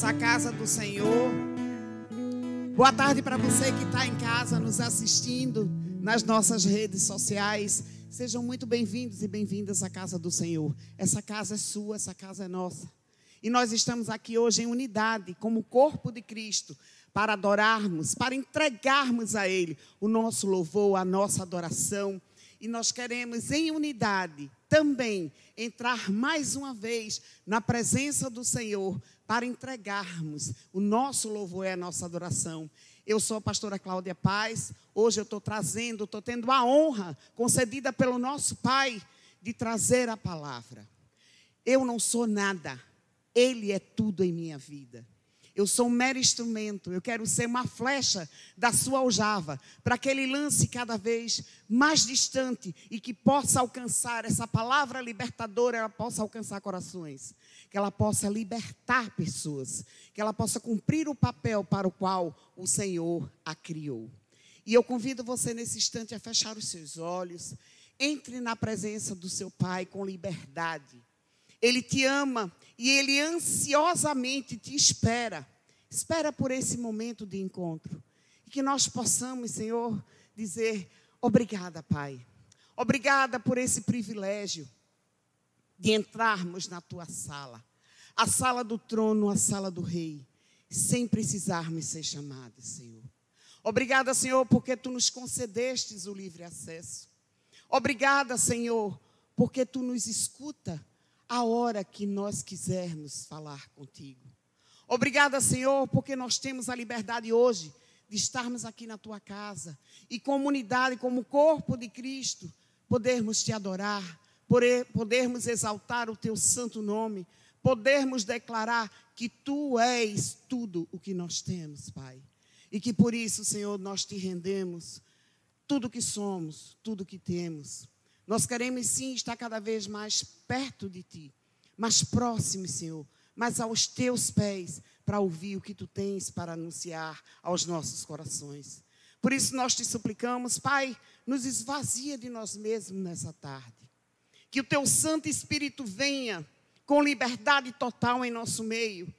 bem-vindas à casa do Senhor. Boa tarde para você que está em casa nos assistindo nas nossas redes sociais. Sejam muito bem-vindos e bem-vindas à casa do Senhor. Essa casa é sua, essa casa é nossa. E nós estamos aqui hoje em unidade, como corpo de Cristo, para adorarmos, para entregarmos a Ele o nosso louvor, a nossa adoração. E nós queremos, em unidade, também entrar mais uma vez na presença do Senhor para entregarmos o nosso louvor e a nossa adoração. Eu sou a pastora Cláudia Paz. Hoje eu estou trazendo, estou tendo a honra concedida pelo nosso Pai de trazer a palavra. Eu não sou nada, Ele é tudo em minha vida. Eu sou um mero instrumento, eu quero ser uma flecha da sua aljava, para que ele lance cada vez mais distante e que possa alcançar essa palavra libertadora, ela possa alcançar corações, que ela possa libertar pessoas, que ela possa cumprir o papel para o qual o Senhor a criou. E eu convido você nesse instante a fechar os seus olhos, entre na presença do seu Pai com liberdade. Ele te ama e ele ansiosamente te espera. Espera por esse momento de encontro. E que nós possamos, Senhor, dizer: obrigada, Pai. Obrigada por esse privilégio de entrarmos na tua sala, a sala do trono, a sala do rei, sem precisarmos ser chamados, Senhor. Obrigada, Senhor, porque tu nos concedestes o livre acesso. Obrigada, Senhor, porque tu nos escuta a hora que nós quisermos falar contigo. Obrigada, Senhor, porque nós temos a liberdade hoje de estarmos aqui na tua casa e comunidade, como corpo de Cristo, podermos te adorar, podermos exaltar o teu santo nome, podermos declarar que tu és tudo o que nós temos, Pai. E que por isso, Senhor, nós te rendemos tudo que somos, tudo que temos. Nós queremos sim estar cada vez mais perto de Ti, mais próximo, Senhor, mas aos Teus pés, para ouvir o que Tu tens para anunciar aos nossos corações. Por isso nós te suplicamos, Pai, nos esvazia de nós mesmos nessa tarde. Que o Teu Santo Espírito venha com liberdade total em nosso meio.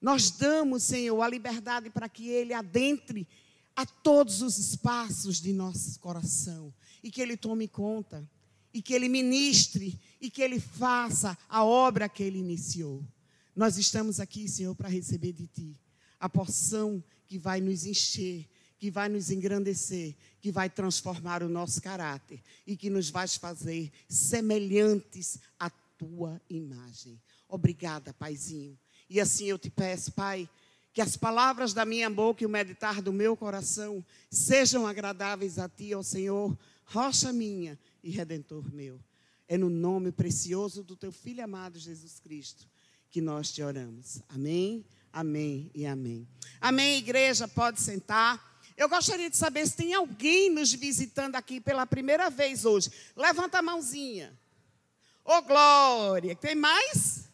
Nós damos, Senhor, a liberdade para que Ele adentre a todos os espaços de nosso coração e que Ele tome conta, e que Ele ministre, e que Ele faça a obra que Ele iniciou. Nós estamos aqui, Senhor, para receber de Ti a porção que vai nos encher, que vai nos engrandecer, que vai transformar o nosso caráter e que nos vai fazer semelhantes à Tua imagem. Obrigada, Paizinho. E assim eu te peço, Pai, que as palavras da minha boca e o meditar do meu coração sejam agradáveis a Ti, ó Senhor, rocha minha e redentor meu. É no nome precioso do teu filho amado Jesus Cristo que nós te oramos. Amém, amém e amém. Amém, igreja, pode sentar. Eu gostaria de saber se tem alguém nos visitando aqui pela primeira vez hoje. Levanta a mãozinha. Ô oh, glória! Tem mais?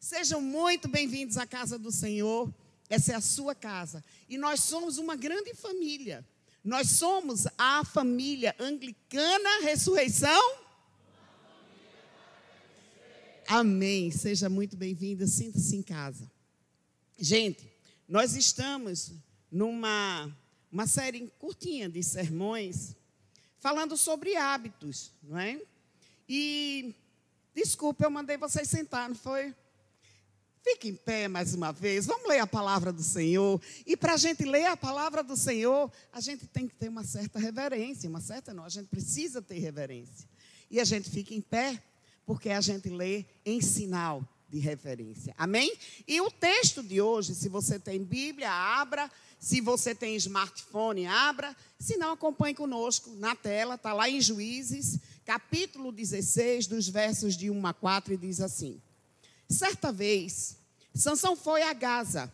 Sejam muito bem-vindos à casa do Senhor. Essa é a sua casa. E nós somos uma grande família. Nós somos a família anglicana ressurreição. Amém. Seja muito bem-vinda. Sinta-se em casa. Gente, nós estamos numa uma série curtinha de sermões falando sobre hábitos, não é? E desculpa, eu mandei vocês sentar, não foi? Fique em pé mais uma vez, vamos ler a palavra do Senhor. E para a gente ler a palavra do Senhor, a gente tem que ter uma certa reverência, uma certa não, a gente precisa ter reverência. E a gente fica em pé, porque a gente lê em sinal de referência. Amém? E o texto de hoje, se você tem Bíblia, abra. Se você tem smartphone, abra. Se não, acompanhe conosco na tela, está lá em Juízes, capítulo 16, dos versos de 1 a 4, e diz assim. Certa vez, Sansão foi a Gaza,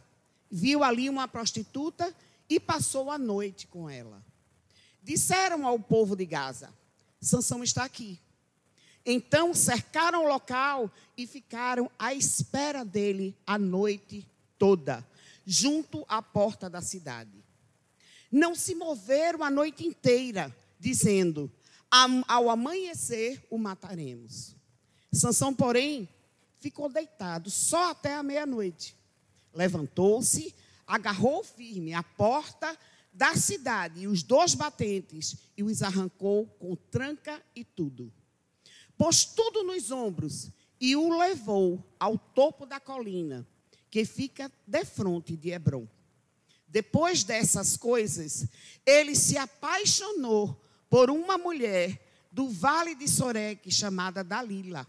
viu ali uma prostituta e passou a noite com ela. Disseram ao povo de Gaza: Sansão está aqui. Então cercaram o local e ficaram à espera dele a noite toda, junto à porta da cidade. Não se moveram a noite inteira, dizendo: Ao amanhecer o mataremos. Sansão, porém, ficou deitado só até a meia-noite. Levantou-se, agarrou firme a porta da cidade e os dois batentes e os arrancou com tranca e tudo. Pôs tudo nos ombros e o levou ao topo da colina, que fica defronte de Hebron. Depois dessas coisas, ele se apaixonou por uma mulher do vale de Soreque chamada Dalila.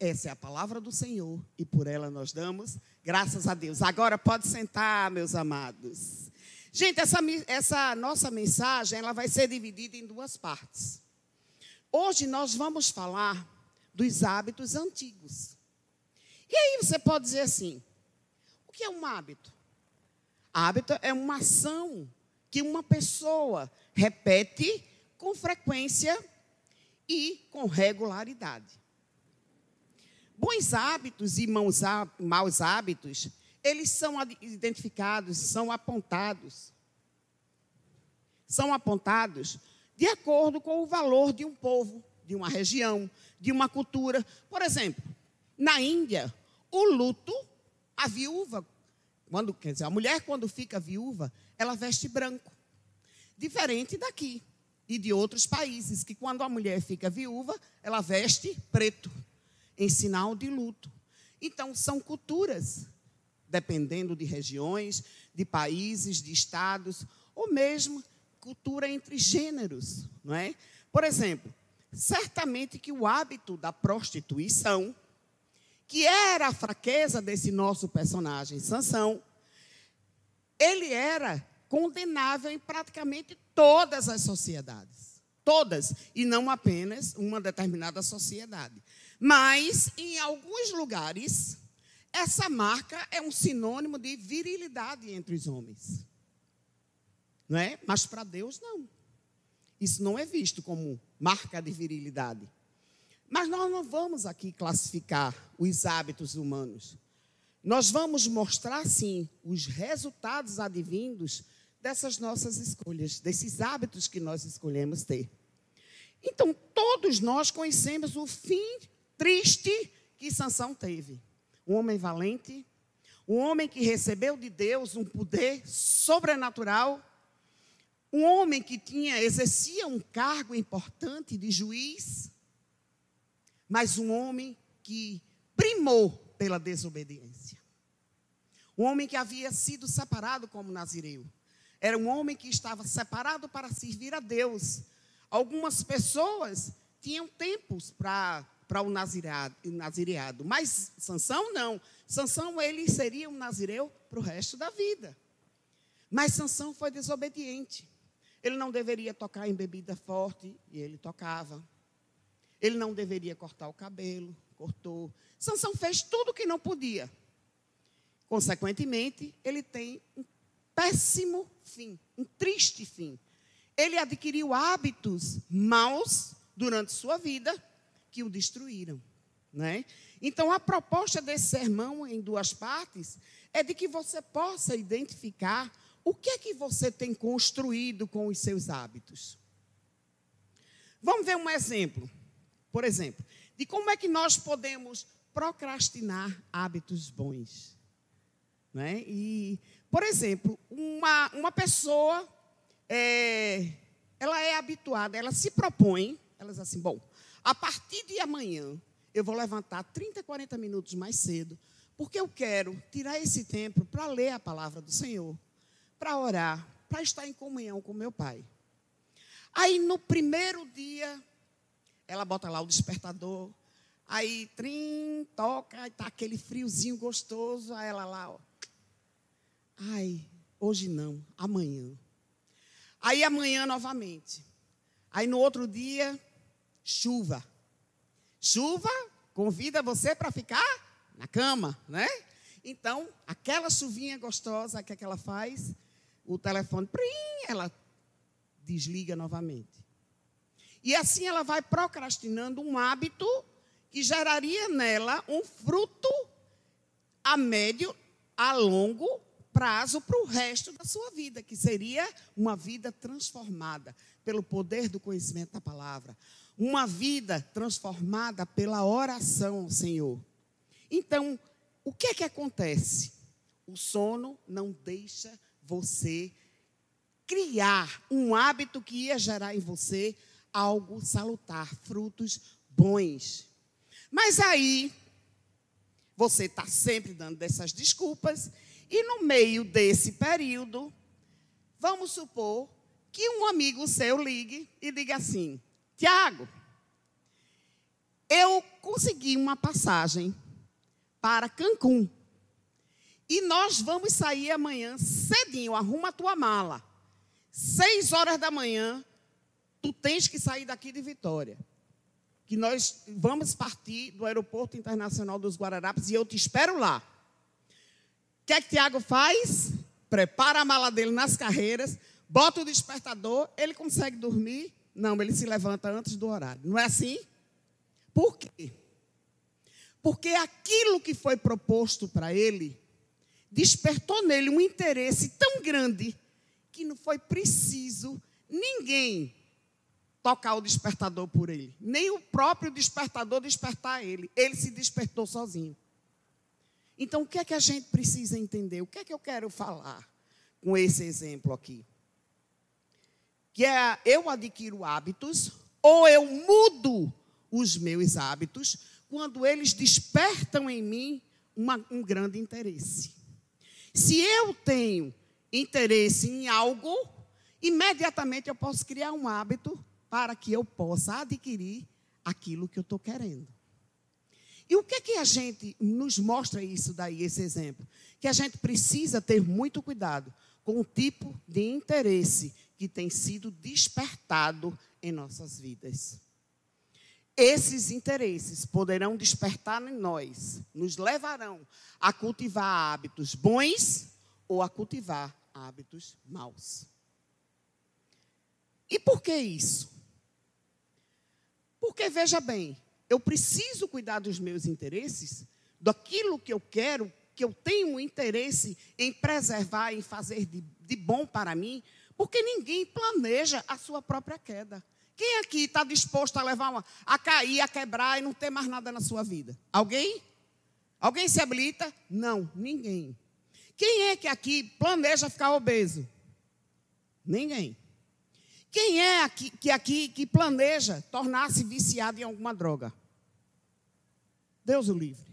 Essa é a palavra do Senhor e por ela nós damos graças a Deus. Agora pode sentar, meus amados. Gente, essa, essa nossa mensagem ela vai ser dividida em duas partes. Hoje nós vamos falar dos hábitos antigos. E aí você pode dizer assim: o que é um hábito? Hábito é uma ação que uma pessoa repete com frequência e com regularidade. Bons hábitos e maus hábitos, eles são identificados, são apontados. São apontados de acordo com o valor de um povo, de uma região, de uma cultura. Por exemplo, na Índia, o luto, a viúva, quando, quer dizer, a mulher quando fica viúva, ela veste branco. Diferente daqui e de outros países, que quando a mulher fica viúva, ela veste preto, em sinal de luto. Então, são culturas, dependendo de regiões, de países, de estados, ou mesmo cultura entre gêneros, não é? Por exemplo, certamente que o hábito da prostituição, que era a fraqueza desse nosso personagem Sansão, ele era condenável em praticamente todas as sociedades. Todas, e não apenas uma determinada sociedade. Mas, em alguns lugares, essa marca é um sinônimo de virilidade entre os homens. Não é? Mas para Deus, não. Isso não é visto como marca de virilidade. Mas nós não vamos aqui classificar os hábitos humanos. Nós vamos mostrar, sim, os resultados advindos dessas nossas escolhas, desses hábitos que nós escolhemos ter. Então, todos nós conhecemos o fim triste que Sansão teve. Um homem valente, um homem que recebeu de Deus um poder sobrenatural, um homem que tinha exercia um cargo importante de juiz, mas um homem que primou pela desobediência. Um homem que havia sido separado como nazireu. Era um homem que estava separado para servir a Deus. Algumas pessoas tinham tempos para para o nazireado, mas Sansão não. Sansão ele seria um nazireu para o resto da vida. Mas Sansão foi desobediente. Ele não deveria tocar em bebida forte e ele tocava. Ele não deveria cortar o cabelo, cortou. Sansão fez tudo o que não podia. Consequentemente, ele tem um péssimo fim, um triste fim. Ele adquiriu hábitos maus durante sua vida que o destruíram. Né? Então, a proposta desse sermão, em duas partes, é de que você possa identificar o que é que você tem construído com os seus hábitos. Vamos ver um exemplo, por exemplo, de como é que nós podemos procrastinar hábitos bons. Né? E por exemplo, uma, uma pessoa, é, ela é habituada, ela se propõe, ela diz assim, bom, a partir de amanhã, eu vou levantar 30, 40 minutos mais cedo, porque eu quero tirar esse tempo para ler a palavra do Senhor, para orar, para estar em comunhão com meu Pai. Aí, no primeiro dia, ela bota lá o despertador, aí, trim, toca, está aquele friozinho gostoso, aí ela lá, ó, Ai, hoje não, amanhã. Aí amanhã novamente. Aí no outro dia, chuva. Chuva convida você para ficar na cama, né? Então, aquela chuvinha gostosa, o que, é que ela faz? O telefone, prim, ela desliga novamente. E assim ela vai procrastinando um hábito que geraria nela um fruto a médio, a longo prazo para o resto da sua vida, que seria uma vida transformada pelo poder do conhecimento da palavra. uma vida transformada pela oração ao Senhor. Então, o que é que acontece? O sono não deixa você criar um hábito que ia gerar em você algo salutar, frutos bons. Mas aí, você está sempre dando dessas desculpas, e no meio desse período, vamos supor que um amigo seu ligue e diga assim: Tiago, eu consegui uma passagem para Cancún. E nós vamos sair amanhã cedinho, arruma a tua mala. Seis horas da manhã, tu tens que sair daqui de Vitória. Que nós vamos partir do Aeroporto Internacional dos Guararapes e eu te espero lá. O que é que Tiago faz? Prepara a mala dele nas carreiras, bota o despertador, ele consegue dormir? Não, ele se levanta antes do horário. Não é assim? Por quê? Porque aquilo que foi proposto para ele despertou nele um interesse tão grande que não foi preciso ninguém tocar o despertador por ele, nem o próprio despertador despertar ele. Ele se despertou sozinho. Então, o que é que a gente precisa entender? O que é que eu quero falar com esse exemplo aqui? Que é eu adquiro hábitos ou eu mudo os meus hábitos quando eles despertam em mim uma, um grande interesse. Se eu tenho interesse em algo, imediatamente eu posso criar um hábito para que eu possa adquirir aquilo que eu estou querendo. E o que é que a gente nos mostra isso daí, esse exemplo? Que a gente precisa ter muito cuidado com o tipo de interesse que tem sido despertado em nossas vidas. Esses interesses poderão despertar em nós, nos levarão a cultivar hábitos bons ou a cultivar hábitos maus. E por que isso? Porque, veja bem, eu preciso cuidar dos meus interesses, daquilo que eu quero, que eu tenho interesse em preservar, em fazer de, de bom para mim, porque ninguém planeja a sua própria queda. Quem aqui está disposto a levar uma, a cair, a quebrar e não ter mais nada na sua vida? Alguém? Alguém se habilita? Não, ninguém. Quem é que aqui planeja ficar obeso? Ninguém. Quem é aqui, que aqui que planeja tornar-se viciado em alguma droga? Deus o livre.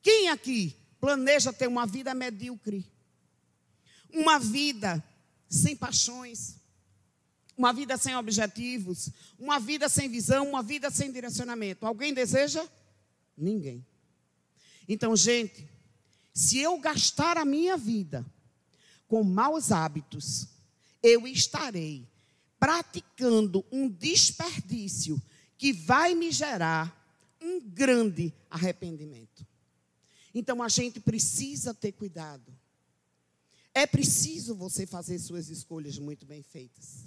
Quem aqui planeja ter uma vida medíocre? Uma vida sem paixões? Uma vida sem objetivos? Uma vida sem visão? Uma vida sem direcionamento? Alguém deseja? Ninguém. Então, gente, se eu gastar a minha vida com maus hábitos, eu estarei praticando um desperdício que vai me gerar um grande arrependimento. Então a gente precisa ter cuidado. É preciso você fazer suas escolhas muito bem feitas.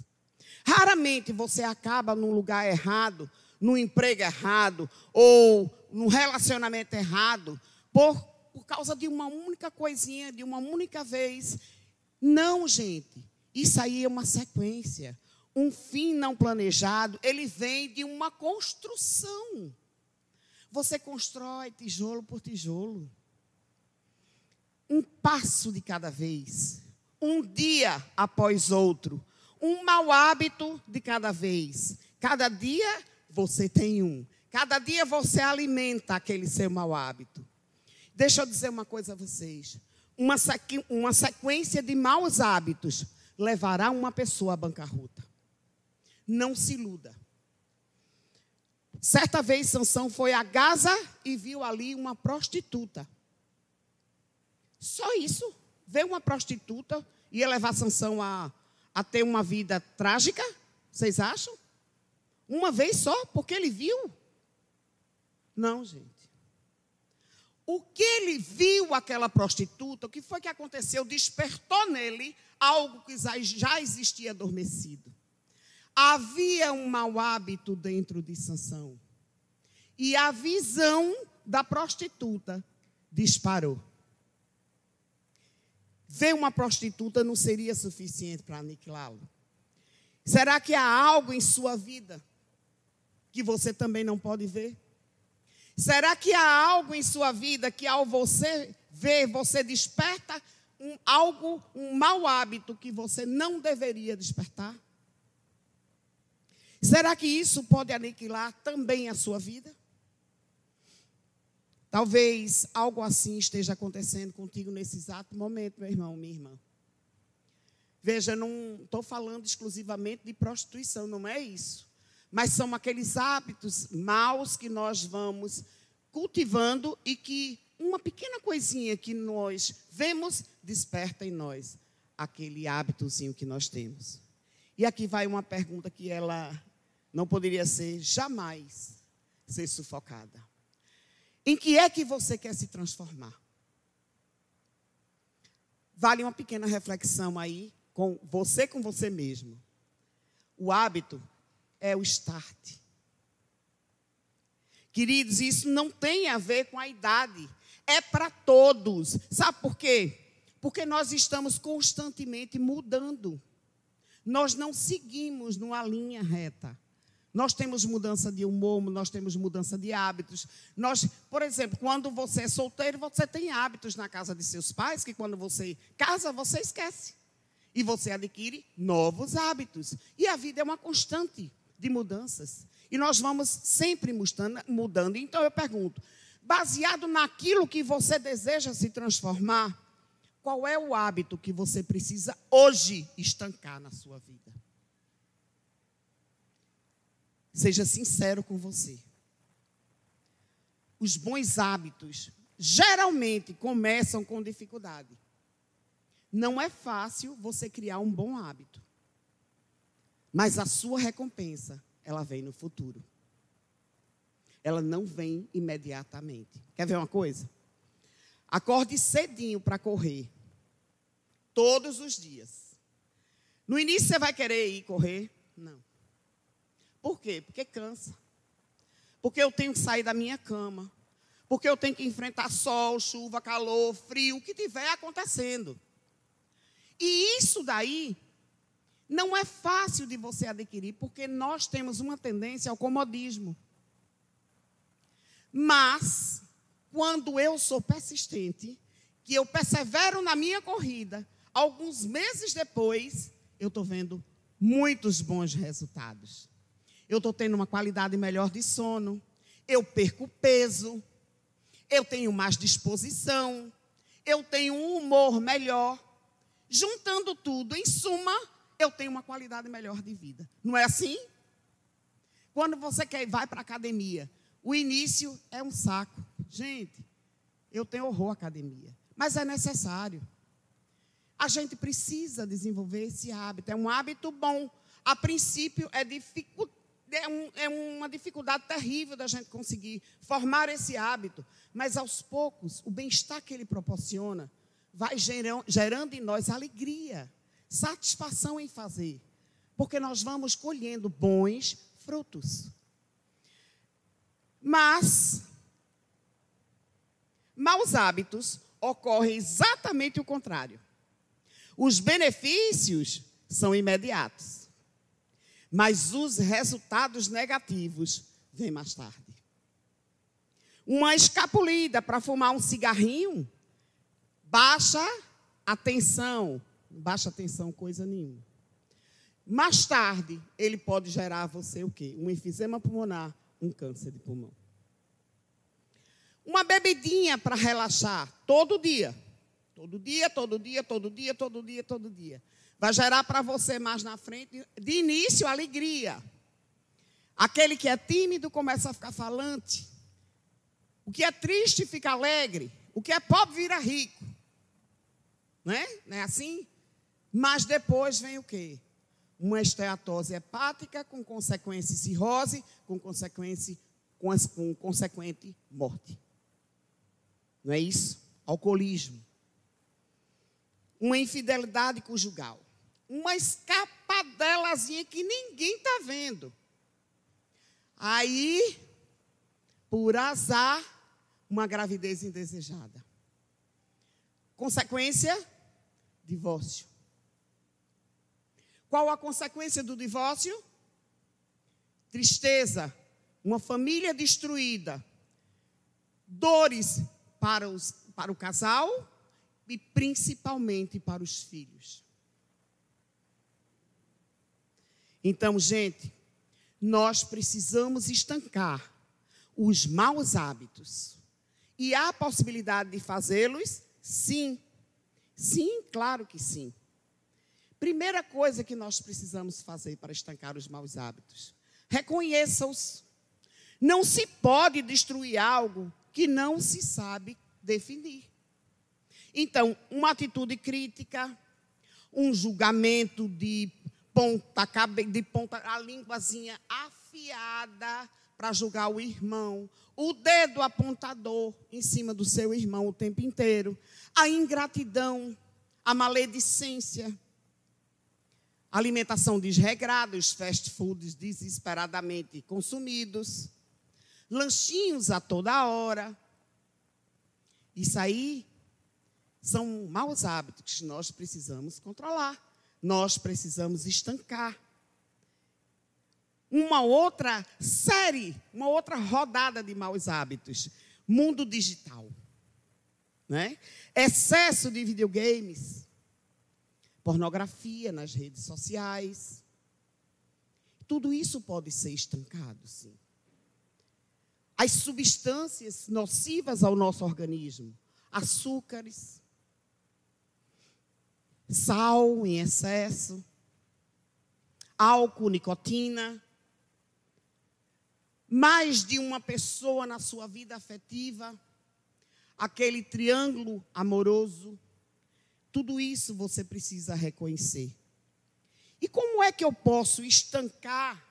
Raramente você acaba num lugar errado, num emprego errado ou num relacionamento errado por, por causa de uma única coisinha, de uma única vez. Não, gente. Isso aí é uma sequência um fim não planejado, ele vem de uma construção. Você constrói tijolo por tijolo. Um passo de cada vez. Um dia após outro. Um mau hábito de cada vez. Cada dia você tem um. Cada dia você alimenta aquele seu mau hábito. Deixa eu dizer uma coisa a vocês. Uma, uma sequência de maus hábitos levará uma pessoa à bancarrota não se iluda. Certa vez Sansão foi a Gaza e viu ali uma prostituta. Só isso. Ver uma prostituta ia levar Sansão a, a ter uma vida trágica? Vocês acham? Uma vez só, porque ele viu? Não, gente. O que ele viu aquela prostituta, o que foi que aconteceu? Despertou nele algo que já existia adormecido. Havia um mau hábito dentro de Sansão. E a visão da prostituta disparou. Ver uma prostituta não seria suficiente para aniquilá-lo. Será que há algo em sua vida que você também não pode ver? Será que há algo em sua vida que ao você ver, você desperta um, algo, um mau hábito que você não deveria despertar? Será que isso pode aniquilar também a sua vida? Talvez algo assim esteja acontecendo contigo nesse exato momento, meu irmão, minha irmã. Veja, não estou falando exclusivamente de prostituição, não é isso. Mas são aqueles hábitos maus que nós vamos cultivando e que uma pequena coisinha que nós vemos desperta em nós aquele hábitozinho que nós temos. E aqui vai uma pergunta que ela não poderia ser jamais ser sufocada. Em que é que você quer se transformar? Vale uma pequena reflexão aí com você com você mesmo. O hábito é o start. Queridos, isso não tem a ver com a idade. É para todos. Sabe por quê? Porque nós estamos constantemente mudando. Nós não seguimos numa linha reta. Nós temos mudança de humor, nós temos mudança de hábitos. Nós, por exemplo, quando você é solteiro, você tem hábitos na casa de seus pais que quando você casa, você esquece. E você adquire novos hábitos. E a vida é uma constante de mudanças. E nós vamos sempre mudando. Então eu pergunto, baseado naquilo que você deseja se transformar, qual é o hábito que você precisa hoje estancar na sua vida? Seja sincero com você. Os bons hábitos geralmente começam com dificuldade. Não é fácil você criar um bom hábito. Mas a sua recompensa, ela vem no futuro. Ela não vem imediatamente. Quer ver uma coisa? Acorde cedinho para correr. Todos os dias. No início você vai querer ir correr? Não. Por quê? Porque cansa. Porque eu tenho que sair da minha cama. Porque eu tenho que enfrentar sol, chuva, calor, frio, o que tiver acontecendo. E isso daí não é fácil de você adquirir, porque nós temos uma tendência ao comodismo. Mas, quando eu sou persistente, que eu persevero na minha corrida, alguns meses depois, eu estou vendo muitos bons resultados eu estou tendo uma qualidade melhor de sono, eu perco peso, eu tenho mais disposição, eu tenho um humor melhor. Juntando tudo, em suma, eu tenho uma qualidade melhor de vida. Não é assim? Quando você quer vai para a academia, o início é um saco. Gente, eu tenho horror à academia, mas é necessário. A gente precisa desenvolver esse hábito. É um hábito bom. A princípio é dificultoso é, um, é uma dificuldade terrível da gente conseguir formar esse hábito, mas aos poucos, o bem-estar que ele proporciona vai gerando, em nós alegria, satisfação em fazer, porque nós vamos colhendo bons frutos. Mas, maus hábitos ocorrem exatamente o contrário. Os benefícios são imediatos mas os resultados negativos vêm mais tarde. Uma escapulida para fumar um cigarrinho, baixa a tensão, baixa a tensão coisa nenhuma. Mais tarde, ele pode gerar você o quê? Um enfisema pulmonar, um câncer de pulmão. Uma bebidinha para relaxar todo dia. Todo dia, todo dia, todo dia, todo dia, todo dia. Vai gerar para você mais na frente, de início, alegria. Aquele que é tímido começa a ficar falante. O que é triste fica alegre. O que é pobre vira rico. Não é? Não é assim? Mas depois vem o quê? Uma esteatose hepática com consequência cirrose, com consequência com, com consequente morte. Não é isso? Alcoolismo. Uma infidelidade conjugal uma escapadelazinha que ninguém está vendo. Aí, por azar, uma gravidez indesejada. Consequência? Divórcio. Qual a consequência do divórcio? Tristeza, uma família destruída, dores para, os, para o casal e principalmente para os filhos. Então, gente, nós precisamos estancar os maus hábitos. E há possibilidade de fazê-los? Sim. Sim, claro que sim. Primeira coisa que nós precisamos fazer para estancar os maus hábitos: reconheça-os. Não se pode destruir algo que não se sabe definir. Então, uma atitude crítica, um julgamento de ponta, de ponta, a línguazinha afiada para julgar o irmão, o dedo apontador em cima do seu irmão o tempo inteiro, a ingratidão, a maledicência, alimentação desregrada, os fast foods desesperadamente consumidos, lanchinhos a toda hora. Isso aí são maus hábitos que nós precisamos controlar nós precisamos estancar. Uma outra série, uma outra rodada de maus hábitos. Mundo digital. Né? Excesso de videogames. Pornografia nas redes sociais. Tudo isso pode ser estancado, sim. As substâncias nocivas ao nosso organismo, açúcares, sal em excesso, álcool, nicotina, mais de uma pessoa na sua vida afetiva, aquele triângulo amoroso, tudo isso você precisa reconhecer. E como é que eu posso estancar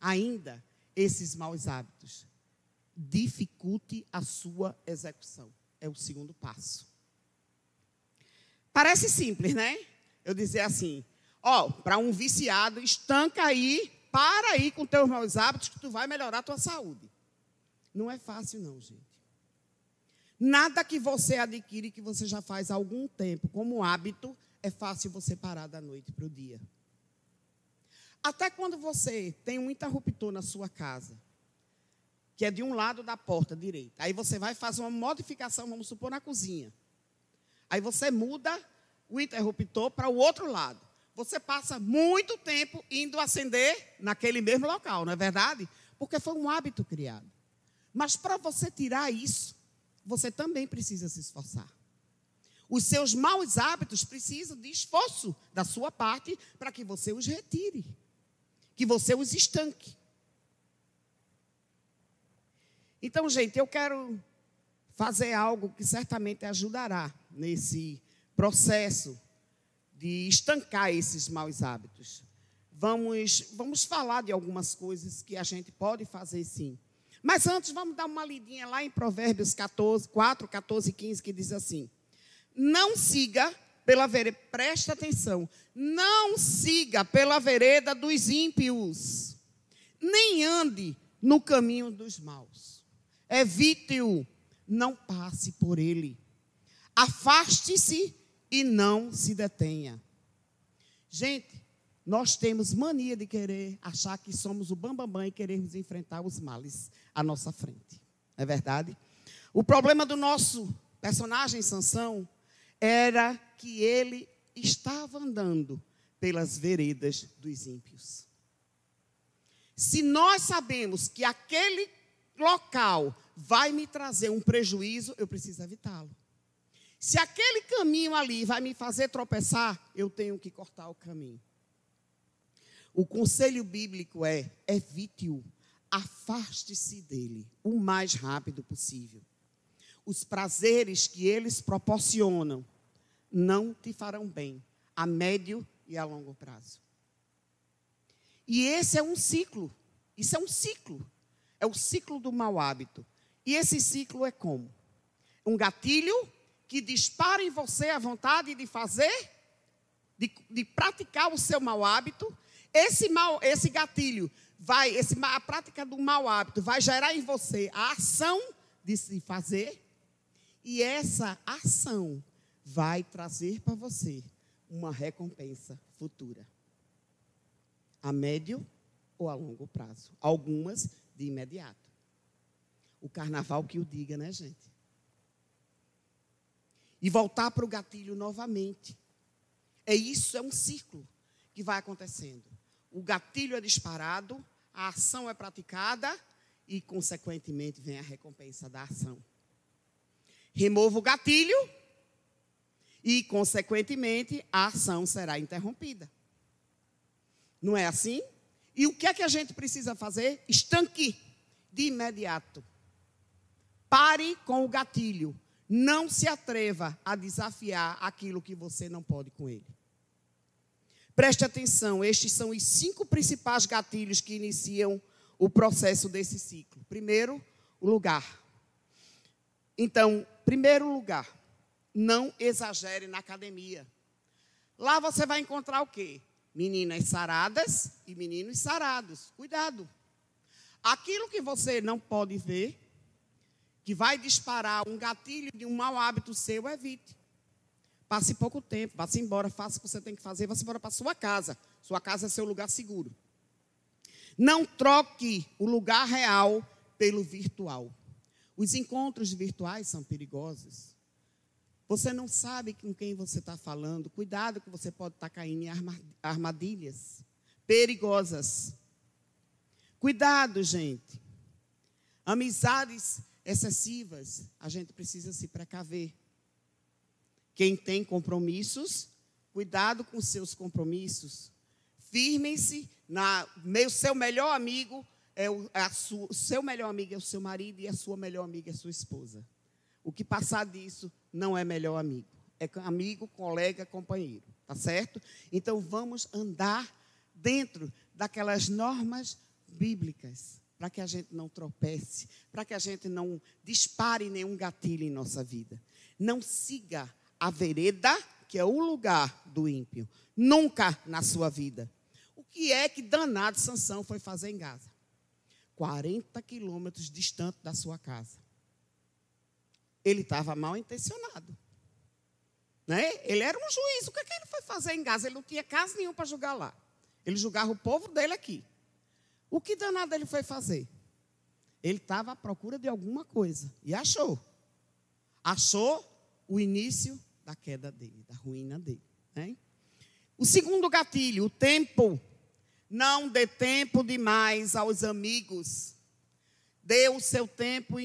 ainda esses maus hábitos? Dificulte a sua execução. É o segundo passo. Parece simples, né? Eu dizer assim, ó, para um viciado, estanca aí, para aí com teus maus hábitos que tu vai melhorar a tua saúde. Não é fácil não, gente. Nada que você adquire que você já faz há algum tempo como hábito é fácil você parar da noite para o dia. Até quando você tem um interruptor na sua casa, que é de um lado da porta direita, aí você vai fazer uma modificação, vamos supor, na cozinha. Aí você muda o interruptor para o outro lado. Você passa muito tempo indo acender naquele mesmo local, não é verdade? Porque foi um hábito criado. Mas para você tirar isso, você também precisa se esforçar. Os seus maus hábitos precisam de esforço da sua parte para que você os retire, que você os estanque. Então, gente, eu quero fazer algo que certamente ajudará nesse processo de estancar esses maus hábitos. Vamos, vamos falar de algumas coisas que a gente pode fazer sim. Mas antes, vamos dar uma lidinha lá em Provérbios 14, 4, 14 e 15, que diz assim: Não siga pela vereda, presta atenção, não siga pela vereda dos ímpios, nem ande no caminho dos maus. Evite-o, não passe por ele. Afaste-se e não se detenha. Gente, nós temos mania de querer achar que somos o bambambam bam, bam, e queremos enfrentar os males à nossa frente. É verdade? O problema do nosso personagem Sansão era que ele estava andando pelas veredas dos ímpios. Se nós sabemos que aquele local vai me trazer um prejuízo, eu preciso evitá-lo. Se aquele caminho ali vai me fazer tropeçar, eu tenho que cortar o caminho. O conselho bíblico é: evite-o, afaste-se dele o mais rápido possível. Os prazeres que eles proporcionam não te farão bem a médio e a longo prazo. E esse é um ciclo. Isso é um ciclo. É o ciclo do mau hábito. E esse ciclo é como? Um gatilho que dispara em você a vontade de fazer, de, de praticar o seu mau hábito, esse, mal, esse gatilho vai, esse, a prática do mau hábito vai gerar em você a ação de se fazer, e essa ação vai trazer para você uma recompensa futura. A médio ou a longo prazo. Algumas de imediato. O carnaval que o diga, né, gente? E voltar para o gatilho novamente. É isso, é um ciclo que vai acontecendo. O gatilho é disparado, a ação é praticada e, consequentemente, vem a recompensa da ação. Remova o gatilho e, consequentemente, a ação será interrompida. Não é assim? E o que é que a gente precisa fazer? Estanque de imediato. Pare com o gatilho. Não se atreva a desafiar aquilo que você não pode com ele. Preste atenção, estes são os cinco principais gatilhos que iniciam o processo desse ciclo. Primeiro, o lugar. Então, primeiro lugar, não exagere na academia. Lá você vai encontrar o quê? Meninas saradas e meninos sarados. Cuidado. Aquilo que você não pode ver, que vai disparar um gatilho de um mau hábito seu, evite. Passe pouco tempo, vá-se embora, faça o que você tem que fazer, vá-se embora para sua casa. Sua casa é seu lugar seguro. Não troque o lugar real pelo virtual. Os encontros virtuais são perigosos. Você não sabe com quem você está falando. Cuidado que você pode estar tá caindo em armadilhas perigosas. Cuidado, gente. Amizades excessivas, a gente precisa se precaver. Quem tem compromissos, cuidado com seus compromissos. Firmem-se na meu seu melhor amigo é o, sua, seu melhor amigo é o seu marido e a sua melhor amiga é a sua esposa. O que passar disso não é melhor amigo, é amigo, colega, companheiro, tá certo? Então vamos andar dentro daquelas normas bíblicas para que a gente não tropece, para que a gente não dispare nenhum gatilho em nossa vida. Não siga a vereda, que é o lugar do ímpio, nunca na sua vida. O que é que danado Sansão foi fazer em Gaza? 40 quilômetros distante da sua casa. Ele estava mal intencionado. Né? Ele era um juiz. O que, é que ele foi fazer em Gaza? Ele não tinha casa nenhuma para julgar lá. Ele julgava o povo dele aqui. O que danado ele foi fazer? Ele estava à procura de alguma coisa e achou. Achou o início da queda dele, da ruína dele. Né? O segundo gatilho, o tempo. Não dê tempo demais aos amigos. Dê o seu tempo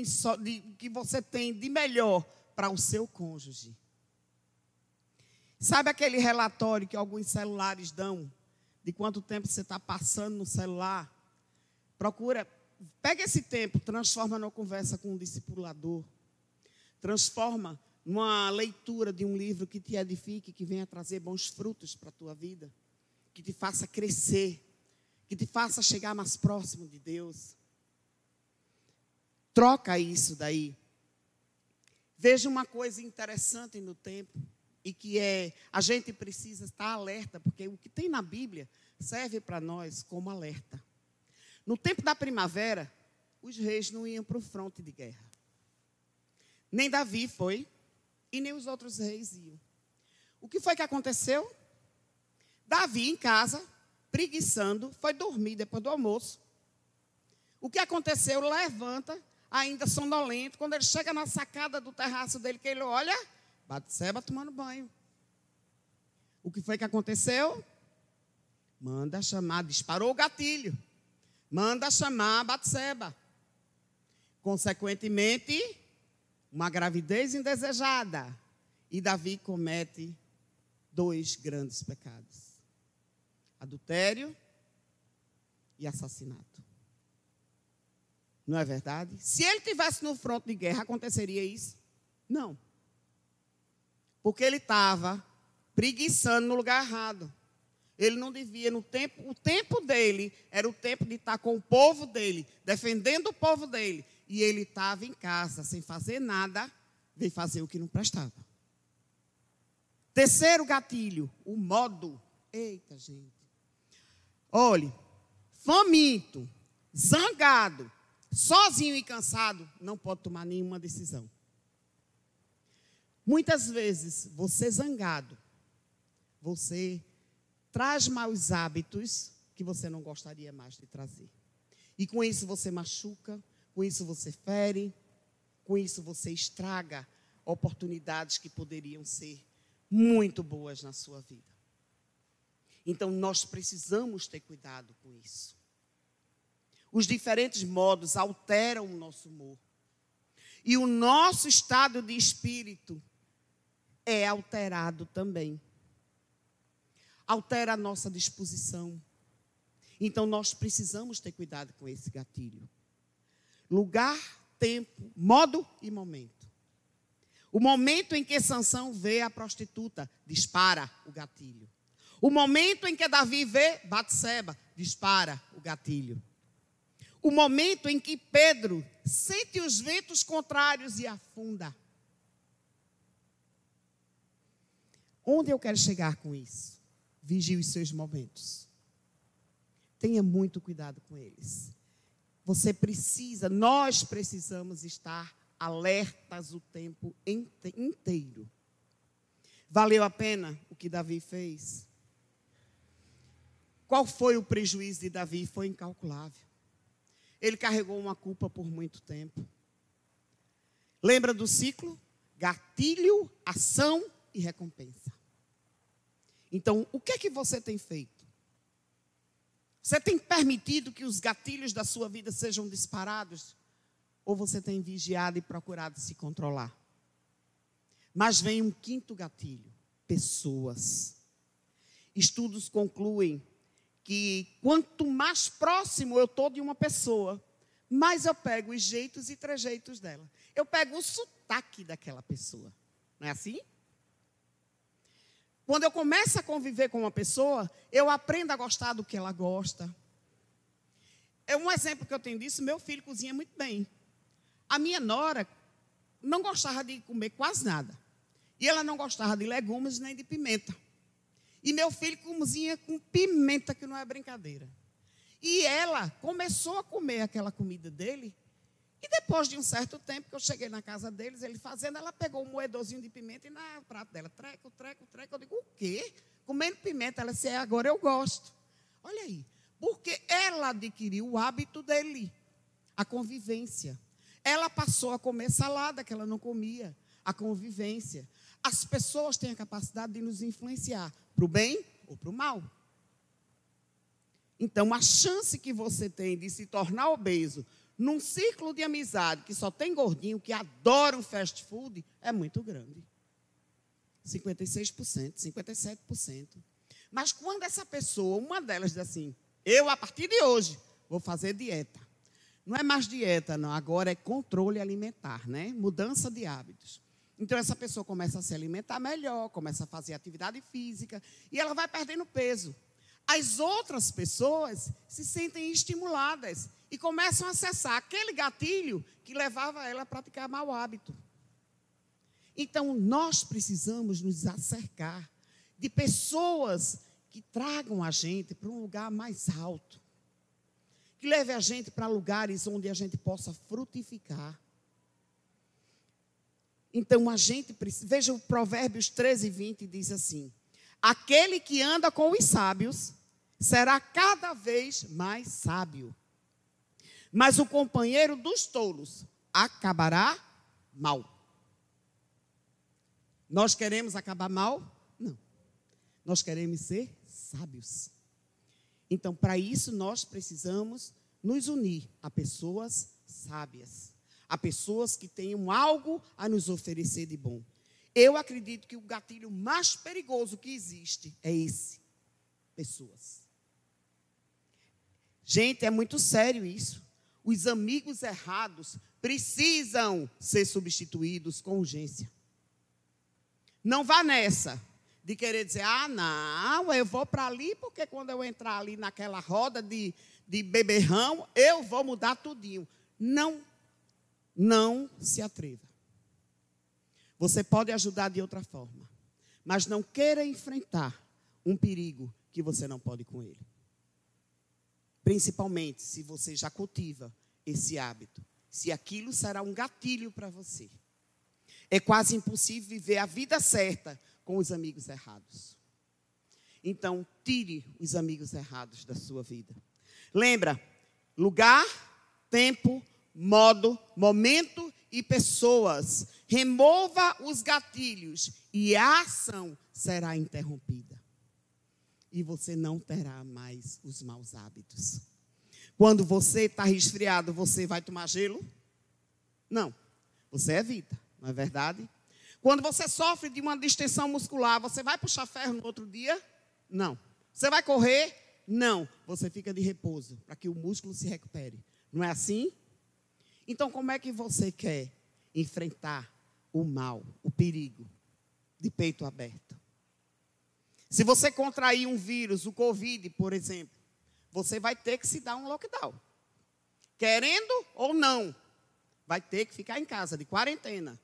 que você tem de melhor para o seu cônjuge. Sabe aquele relatório que alguns celulares dão de quanto tempo você está passando no celular? Procura, pega esse tempo, transforma numa conversa com um discipulador. Transforma uma leitura de um livro que te edifique, que venha trazer bons frutos para a tua vida, que te faça crescer, que te faça chegar mais próximo de Deus. Troca isso daí. Veja uma coisa interessante no tempo e que é a gente precisa estar alerta, porque o que tem na Bíblia serve para nós como alerta. No tempo da primavera, os reis não iam para o fronte de guerra. Nem Davi foi, e nem os outros reis iam. O que foi que aconteceu? Davi, em casa, preguiçando, foi dormir depois do almoço. O que aconteceu? Levanta, ainda sonolento, quando ele chega na sacada do terraço dele, que ele olha, Batseba tomando banho. O que foi que aconteceu? Manda chamar, disparou o gatilho. Manda chamar Batseba. Consequentemente, uma gravidez indesejada. E Davi comete dois grandes pecados: adultério e assassinato. Não é verdade? Se ele tivesse no fronte de guerra, aconteceria isso? Não. Porque ele estava preguiçando no lugar errado. Ele não devia, no tempo, o tempo dele era o tempo de estar com o povo dele, defendendo o povo dele. E ele estava em casa, sem fazer nada, veio fazer o que não prestava. Terceiro gatilho, o modo. Eita, gente. Olhe, faminto, zangado, sozinho e cansado, não pode tomar nenhuma decisão. Muitas vezes, você zangado, você traz maus hábitos que você não gostaria mais de trazer. E com isso você machuca, com isso você fere, com isso você estraga oportunidades que poderiam ser muito boas na sua vida. Então nós precisamos ter cuidado com isso. Os diferentes modos alteram o nosso humor. E o nosso estado de espírito é alterado também. Altera a nossa disposição. Então nós precisamos ter cuidado com esse gatilho. Lugar, tempo, modo e momento. O momento em que Sansão vê a prostituta, dispara o gatilho. O momento em que Davi vê Batseba, dispara o gatilho. O momento em que Pedro sente os ventos contrários e afunda. Onde eu quero chegar com isso? Vigie os seus momentos. Tenha muito cuidado com eles. Você precisa, nós precisamos estar alertas o tempo inteiro. Valeu a pena o que Davi fez? Qual foi o prejuízo de Davi? Foi incalculável. Ele carregou uma culpa por muito tempo. Lembra do ciclo? Gatilho, ação e recompensa. Então, o que é que você tem feito? Você tem permitido que os gatilhos da sua vida sejam disparados? Ou você tem vigiado e procurado se controlar? Mas vem um quinto gatilho: pessoas. Estudos concluem que quanto mais próximo eu estou de uma pessoa, mais eu pego os jeitos e trejeitos dela. Eu pego o sotaque daquela pessoa. Não é assim? Quando eu começo a conviver com uma pessoa, eu aprendo a gostar do que ela gosta. É um exemplo que eu tenho disso, meu filho cozinha muito bem. A minha nora não gostava de comer quase nada. E ela não gostava de legumes nem de pimenta. E meu filho cozinha com pimenta, que não é brincadeira. E ela começou a comer aquela comida dele. E depois de um certo tempo que eu cheguei na casa deles, ele fazendo, ela pegou um moedorzinho de pimenta e no prato dela, treco, treco, treco. Eu digo, o quê? Comendo pimenta. Ela disse, é, agora eu gosto. Olha aí. Porque ela adquiriu o hábito dele, a convivência. Ela passou a comer salada que ela não comia, a convivência. As pessoas têm a capacidade de nos influenciar para o bem ou para o mal. Então, a chance que você tem de se tornar obeso num círculo de amizade que só tem gordinho, que adoram fast food, é muito grande. 56%, 57%. Mas quando essa pessoa, uma delas diz assim, eu a partir de hoje vou fazer dieta. Não é mais dieta, não, agora é controle alimentar, né? Mudança de hábitos. Então essa pessoa começa a se alimentar melhor, começa a fazer atividade física e ela vai perdendo peso. As outras pessoas se sentem estimuladas e começam a acessar aquele gatilho que levava ela a praticar mau hábito. Então nós precisamos nos acercar de pessoas que tragam a gente para um lugar mais alto, que leve a gente para lugares onde a gente possa frutificar. Então a gente precisa. Veja o Provérbios 13, 20 diz assim: Aquele que anda com os sábios será cada vez mais sábio. Mas o companheiro dos tolos acabará mal. Nós queremos acabar mal? Não. Nós queremos ser sábios. Então, para isso, nós precisamos nos unir a pessoas sábias a pessoas que tenham algo a nos oferecer de bom. Eu acredito que o gatilho mais perigoso que existe é esse: pessoas. Gente, é muito sério isso. Os amigos errados precisam ser substituídos com urgência. Não vá nessa de querer dizer, ah, não, eu vou para ali, porque quando eu entrar ali naquela roda de, de beberrão, eu vou mudar tudinho. Não não se atreva. Você pode ajudar de outra forma, mas não queira enfrentar um perigo que você não pode com ele. Principalmente se você já cultiva esse hábito, se aquilo será um gatilho para você. É quase impossível viver a vida certa com os amigos errados. Então, tire os amigos errados da sua vida. Lembra, lugar, tempo, modo, momento e pessoas. Remova os gatilhos e a ação será interrompida. E você não terá mais os maus hábitos. Quando você está resfriado, você vai tomar gelo? Não. Você evita, não é verdade? Quando você sofre de uma distensão muscular, você vai puxar ferro no outro dia? Não. Você vai correr? Não. Você fica de repouso para que o músculo se recupere. Não é assim? Então, como é que você quer enfrentar o mal, o perigo de peito aberto? Se você contrair um vírus, o Covid, por exemplo, você vai ter que se dar um lockdown. Querendo ou não, vai ter que ficar em casa, de quarentena.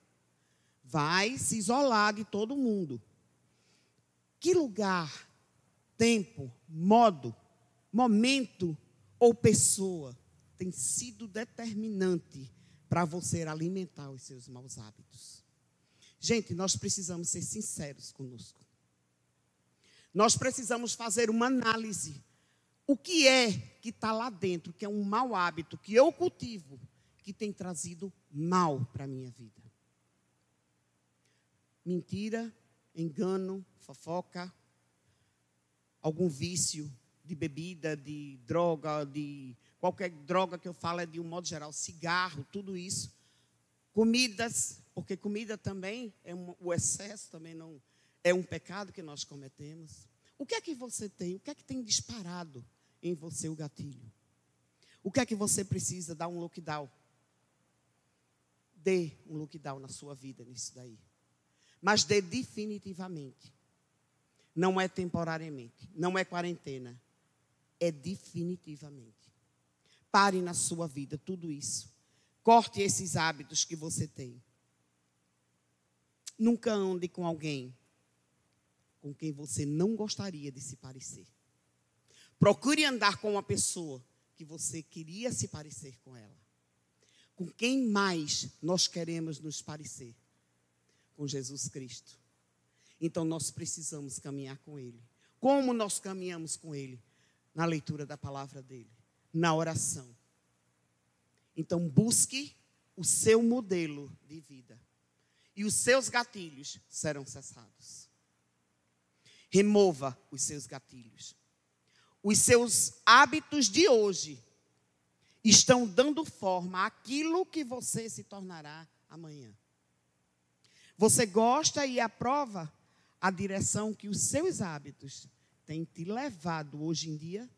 Vai se isolar de todo mundo. Que lugar, tempo, modo, momento ou pessoa tem sido determinante para você alimentar os seus maus hábitos? Gente, nós precisamos ser sinceros conosco. Nós precisamos fazer uma análise. O que é que está lá dentro, que é um mau hábito que eu cultivo, que tem trazido mal para a minha vida? Mentira, engano, fofoca, algum vício de bebida, de droga, de qualquer droga que eu falo é de um modo geral, cigarro, tudo isso. Comidas, porque comida também é um, o excesso também não é um pecado que nós cometemos. O que é que você tem? O que é que tem disparado em você o gatilho? O que é que você precisa dar um lockdown? Dê um lockdown na sua vida nisso daí. Mas dê definitivamente. Não é temporariamente, não é quarentena, é definitivamente. Pare na sua vida tudo isso. Corte esses hábitos que você tem. Nunca ande com alguém com quem você não gostaria de se parecer. Procure andar com uma pessoa que você queria se parecer com ela. Com quem mais nós queremos nos parecer? Com Jesus Cristo. Então nós precisamos caminhar com Ele. Como nós caminhamos com Ele? Na leitura da palavra dele, na oração. Então busque o seu modelo de vida. E os seus gatilhos serão cessados. Remova os seus gatilhos. Os seus hábitos de hoje estão dando forma àquilo que você se tornará amanhã. Você gosta e aprova a direção que os seus hábitos têm te levado hoje em dia?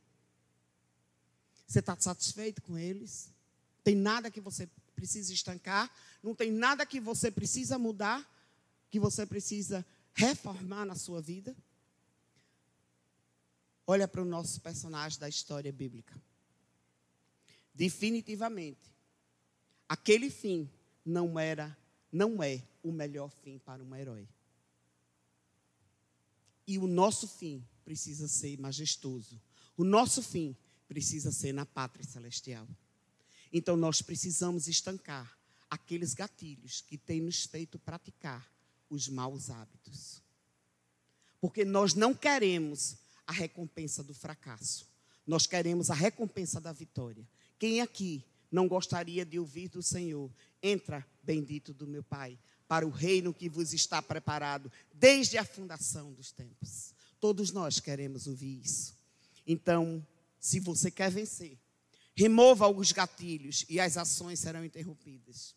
Você está satisfeito com eles? Tem nada que você precisa estancar? Não tem nada que você precisa mudar? Que você precisa reformar na sua vida? Olha para o nosso personagem da história bíblica. Definitivamente, aquele fim não era, não é o melhor fim para um herói. E o nosso fim precisa ser majestoso. O nosso fim precisa ser na pátria celestial. Então nós precisamos estancar aqueles gatilhos que têm nos feito praticar os maus hábitos. Porque nós não queremos a recompensa do fracasso. Nós queremos a recompensa da vitória. Quem aqui não gostaria de ouvir do Senhor? Entra, bendito do meu Pai, para o reino que vos está preparado desde a fundação dos tempos. Todos nós queremos ouvir isso. Então, se você quer vencer, remova os gatilhos e as ações serão interrompidas.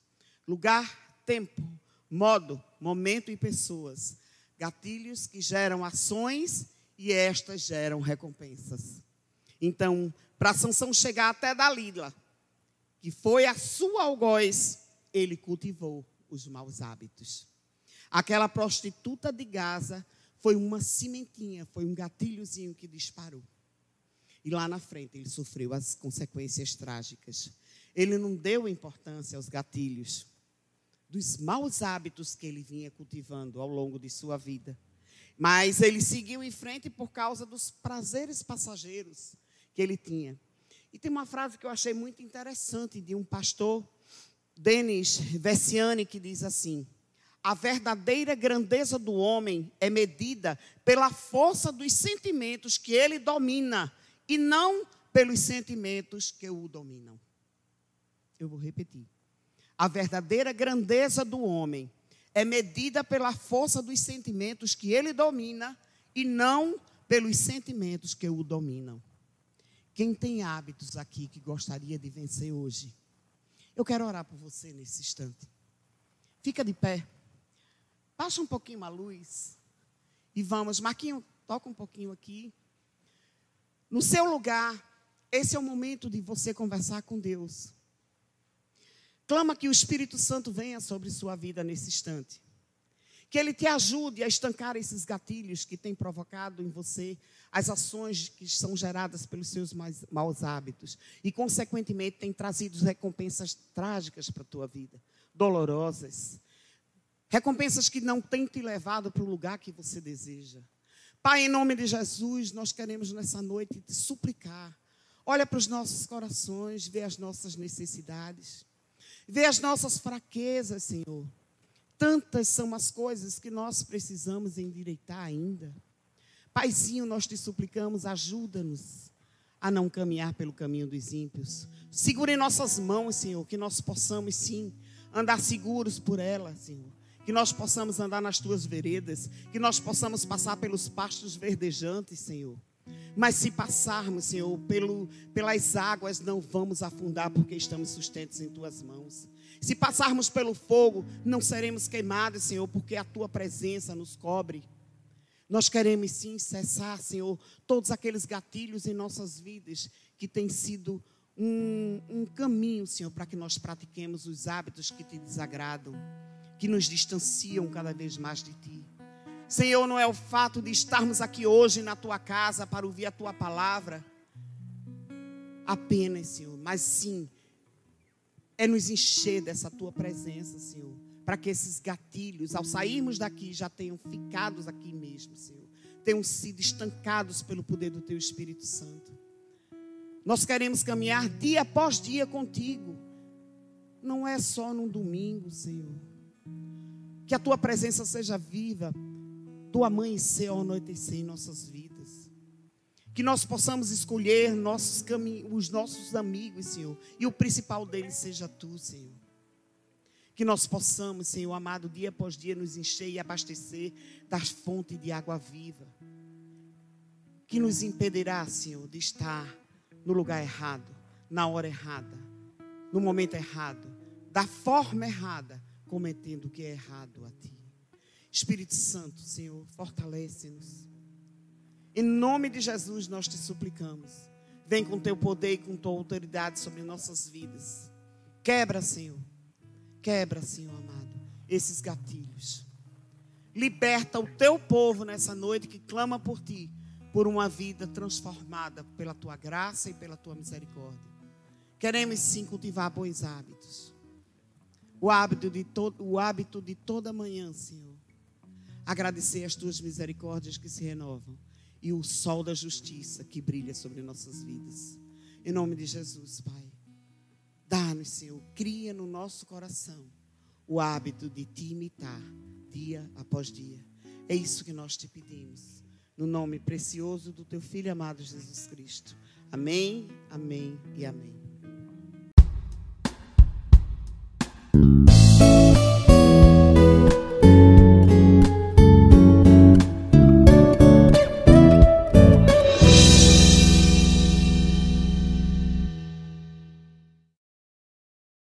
Lugar, tempo, modo, momento e pessoas. Gatilhos que geram ações e estas geram recompensas. Então, para Sansão chegar até Dalila, que foi a sua algoz, ele cultivou os maus hábitos. Aquela prostituta de Gaza foi uma cimentinha, foi um gatilhozinho que disparou. E lá na frente ele sofreu as consequências trágicas. Ele não deu importância aos gatilhos dos maus hábitos que ele vinha cultivando ao longo de sua vida. Mas ele seguiu em frente por causa dos prazeres passageiros que ele tinha. E tem uma frase que eu achei muito interessante de um pastor Denis Vessiani, que diz assim: A verdadeira grandeza do homem é medida pela força dos sentimentos que ele domina e não pelos sentimentos que o dominam. Eu vou repetir. A verdadeira grandeza do homem é medida pela força dos sentimentos que ele domina e não pelos sentimentos que o dominam. Quem tem hábitos aqui que gostaria de vencer hoje? Eu quero orar por você nesse instante. Fica de pé. Baixa um pouquinho a luz. E vamos. Marquinho, toca um pouquinho aqui. No seu lugar, esse é o momento de você conversar com Deus. Clama que o Espírito Santo venha sobre sua vida nesse instante. Que ele te ajude a estancar esses gatilhos que têm provocado em você as ações que são geradas pelos seus maus hábitos. E, consequentemente, tem trazido recompensas trágicas para a tua vida, dolorosas. Recompensas que não têm te levado para o lugar que você deseja. Pai, em nome de Jesus, nós queremos nessa noite te suplicar. Olha para os nossos corações, vê as nossas necessidades. Vê as nossas fraquezas, Senhor. Tantas são as coisas que nós precisamos endireitar ainda. Paizinho, nós te suplicamos, ajuda-nos a não caminhar pelo caminho dos ímpios. Segure nossas mãos, Senhor, que nós possamos sim andar seguros por ela, Senhor. Que nós possamos andar nas tuas veredas, que nós possamos passar pelos pastos verdejantes, Senhor. Mas se passarmos, Senhor, pelo, pelas águas, não vamos afundar, porque estamos sustentos em tuas mãos. Se passarmos pelo fogo, não seremos queimados, Senhor, porque a tua presença nos cobre. Nós queremos sim cessar, Senhor, todos aqueles gatilhos em nossas vidas que têm sido um, um caminho, Senhor, para que nós pratiquemos os hábitos que te desagradam, que nos distanciam cada vez mais de ti. Senhor, não é o fato de estarmos aqui hoje na tua casa para ouvir a tua palavra apenas, Senhor, mas sim é nos encher dessa tua presença, Senhor, para que esses gatilhos, ao sairmos daqui, já tenham ficado aqui mesmo, Senhor, tenham sido estancados pelo poder do teu Espírito Santo. Nós queremos caminhar dia após dia contigo. Não é só num domingo, Senhor. Que a tua presença seja viva do amanhecer ao anoitecer em nossas vidas. Que nós possamos escolher nossos caminhos, os nossos amigos, Senhor. E o principal deles seja tu, Senhor. Que nós possamos, Senhor amado, dia após dia nos encher e abastecer das fontes de água viva. Que nos impedirá, Senhor, de estar no lugar errado, na hora errada, no momento errado, da forma errada, cometendo o que é errado a ti. Espírito Santo, Senhor, fortalece-nos. Em nome de Jesus nós te suplicamos. Vem com teu poder e com tua autoridade sobre nossas vidas. Quebra, Senhor. Quebra, Senhor amado, esses gatilhos. Liberta o teu povo nessa noite que clama por ti, por uma vida transformada pela tua graça e pela tua misericórdia. Queremos sim cultivar bons hábitos. O hábito de, to o hábito de toda manhã, Senhor agradecer as tuas misericórdias que se renovam e o sol da justiça que brilha sobre nossas vidas. Em nome de Jesus, Pai, dá-nos, Senhor, cria no nosso coração o hábito de te imitar dia após dia. É isso que nós te pedimos, no nome precioso do teu filho amado Jesus Cristo. Amém, amém e amém. thank you